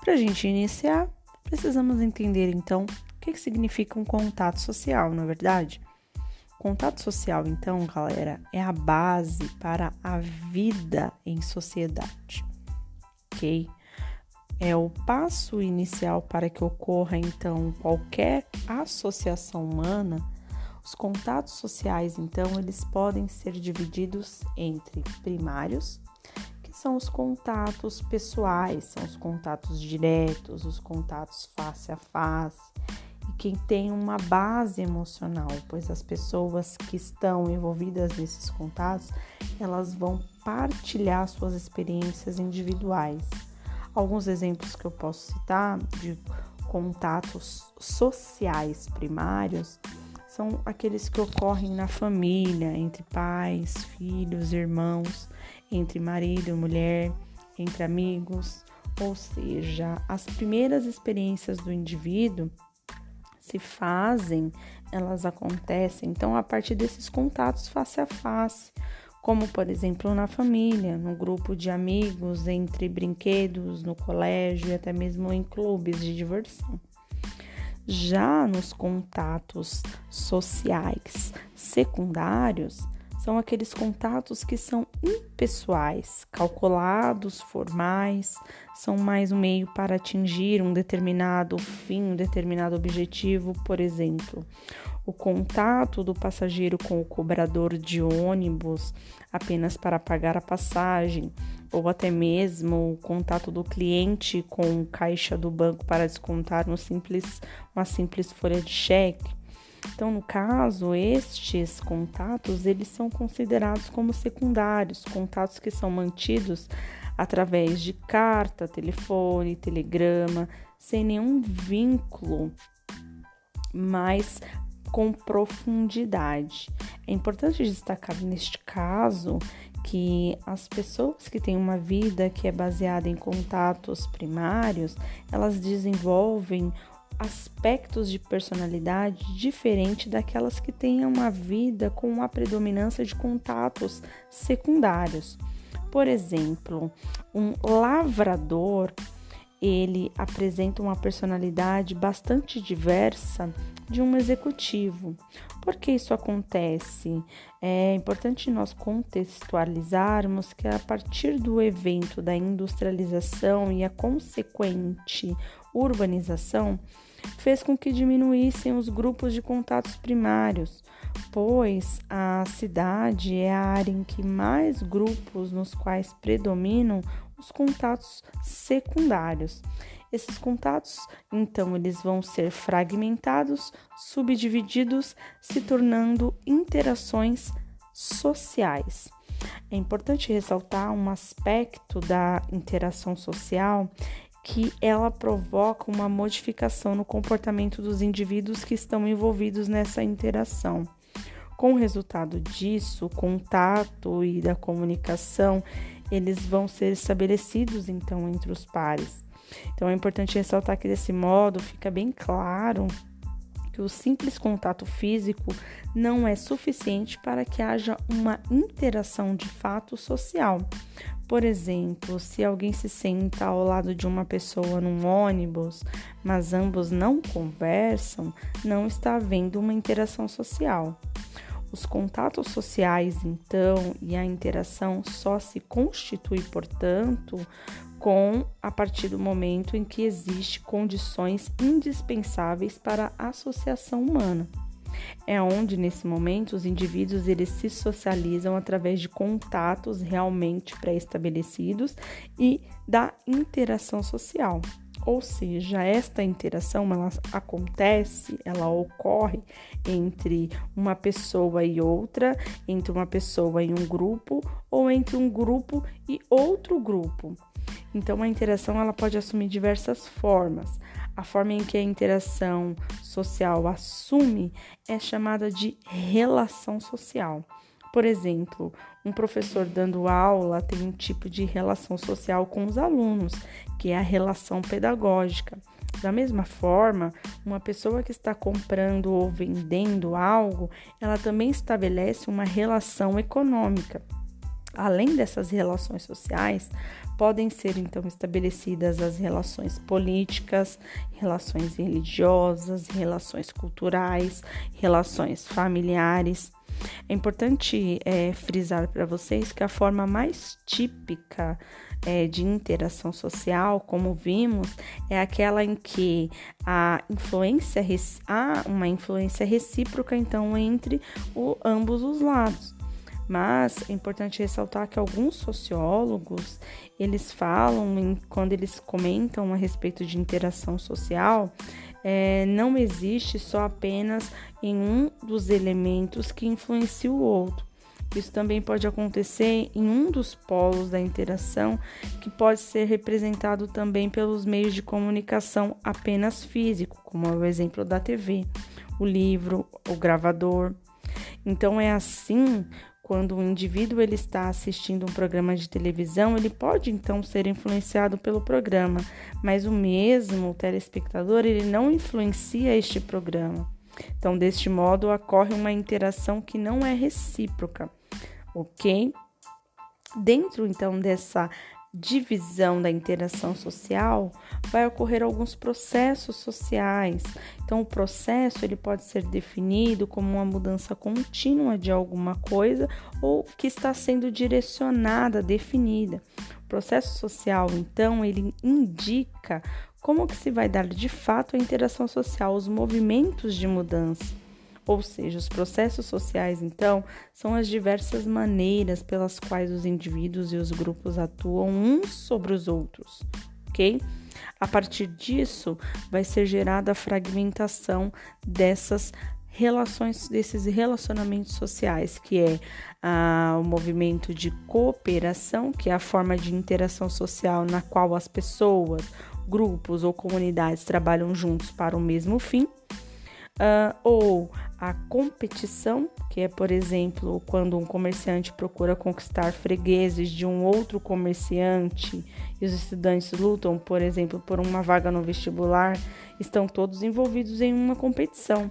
Para a gente iniciar, precisamos entender então o que, significa um contato social, não é verdade? Contato social, então, galera, é a base para a vida em sociedade, ok? É o passo inicial para que ocorra, então, qualquer associação humana. Os contatos sociais, então, eles podem ser divididos entre primários, são os contatos pessoais, são os contatos diretos, os contatos face a face, e quem tem uma base emocional, pois as pessoas que estão envolvidas nesses contatos, elas vão partilhar suas experiências individuais. Alguns exemplos que eu posso citar de contatos sociais primários são aqueles que ocorrem na família, entre pais, filhos, irmãos, entre marido e mulher, entre amigos, ou seja, as primeiras experiências do indivíduo se fazem, elas acontecem então a partir desses contatos face a face, como por exemplo na família, no grupo de amigos, entre brinquedos, no colégio e até mesmo em clubes de diversão. Já nos contatos sociais secundários, são aqueles contatos que são impessoais, calculados, formais, são mais um meio para atingir um determinado fim, um determinado objetivo, por exemplo, o contato do passageiro com o cobrador de ônibus apenas para pagar a passagem, ou até mesmo o contato do cliente com caixa do banco para descontar um simples, uma simples folha de cheque. Então, no caso, estes contatos, eles são considerados como secundários, contatos que são mantidos através de carta, telefone, telegrama, sem nenhum vínculo mais com profundidade. É importante destacar neste caso que as pessoas que têm uma vida que é baseada em contatos primários, elas desenvolvem aspectos de personalidade diferente daquelas que têm uma vida com uma predominância de contatos secundários. Por exemplo, um lavrador ele apresenta uma personalidade bastante diversa de um executivo. Por que isso acontece? É importante nós contextualizarmos que a partir do evento da industrialização e a consequente urbanização, fez com que diminuíssem os grupos de contatos primários, pois a cidade é a área em que mais grupos nos quais predominam os contatos secundários. Esses contatos, então, eles vão ser fragmentados, subdivididos, se tornando interações sociais. É importante ressaltar um aspecto da interação social que ela provoca uma modificação no comportamento dos indivíduos que estão envolvidos nessa interação. Com o resultado disso, o contato e da comunicação, eles vão ser estabelecidos então entre os pares. Então é importante ressaltar que desse modo fica bem claro que o simples contato físico não é suficiente para que haja uma interação de fato social. Por exemplo, se alguém se senta ao lado de uma pessoa num ônibus, mas ambos não conversam, não está havendo uma interação social. Os contatos sociais, então, e a interação só se constitui, portanto, com a partir do momento em que existe condições indispensáveis para a associação humana. É onde nesse momento os indivíduos eles se socializam através de contatos realmente pré-estabelecidos e da interação social. Ou seja, esta interação ela acontece, ela ocorre entre uma pessoa e outra, entre uma pessoa e um grupo ou entre um grupo e outro grupo. Então a interação ela pode assumir diversas formas. A forma em que a interação social assume é chamada de relação social. Por exemplo, um professor dando aula tem um tipo de relação social com os alunos, que é a relação pedagógica. Da mesma forma, uma pessoa que está comprando ou vendendo algo, ela também estabelece uma relação econômica. Além dessas relações sociais, podem ser então estabelecidas as relações políticas, relações religiosas, relações culturais, relações familiares. É importante é, frisar para vocês que a forma mais típica é, de interação social, como vimos, é aquela em que a influência há uma influência recíproca então entre o, ambos os lados. Mas é importante ressaltar que alguns sociólogos, eles falam, quando eles comentam a respeito de interação social, é, não existe só apenas em um dos elementos que influencia o outro. Isso também pode acontecer em um dos polos da interação, que pode ser representado também pelos meios de comunicação apenas físico, como é o exemplo da TV, o livro, o gravador. Então é assim quando o indivíduo ele está assistindo um programa de televisão, ele pode então ser influenciado pelo programa, mas o mesmo o telespectador ele não influencia este programa. Então, deste modo, ocorre uma interação que não é recíproca, ok? Dentro então dessa divisão da interação social, vai ocorrer alguns processos sociais. Então, o processo ele pode ser definido como uma mudança contínua de alguma coisa ou que está sendo direcionada, definida. O processo social, então, ele indica como que se vai dar de fato a interação social, os movimentos de mudança. Ou seja, os processos sociais, então, são as diversas maneiras pelas quais os indivíduos e os grupos atuam uns sobre os outros, ok? A partir disso, vai ser gerada a fragmentação dessas relações, desses relacionamentos sociais, que é ah, o movimento de cooperação, que é a forma de interação social na qual as pessoas, grupos ou comunidades trabalham juntos para o mesmo fim uh, ou a competição, que é, por exemplo, quando um comerciante procura conquistar fregueses de um outro comerciante e os estudantes lutam, por exemplo, por uma vaga no vestibular, estão todos envolvidos em uma competição.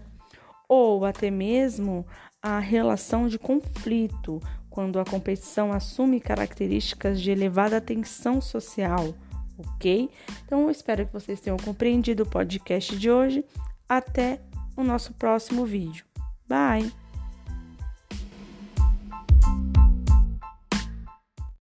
Ou até mesmo a relação de conflito, quando a competição assume características de elevada tensão social, ok? Então, eu espero que vocês tenham compreendido o podcast de hoje. Até o nosso próximo vídeo. Bye!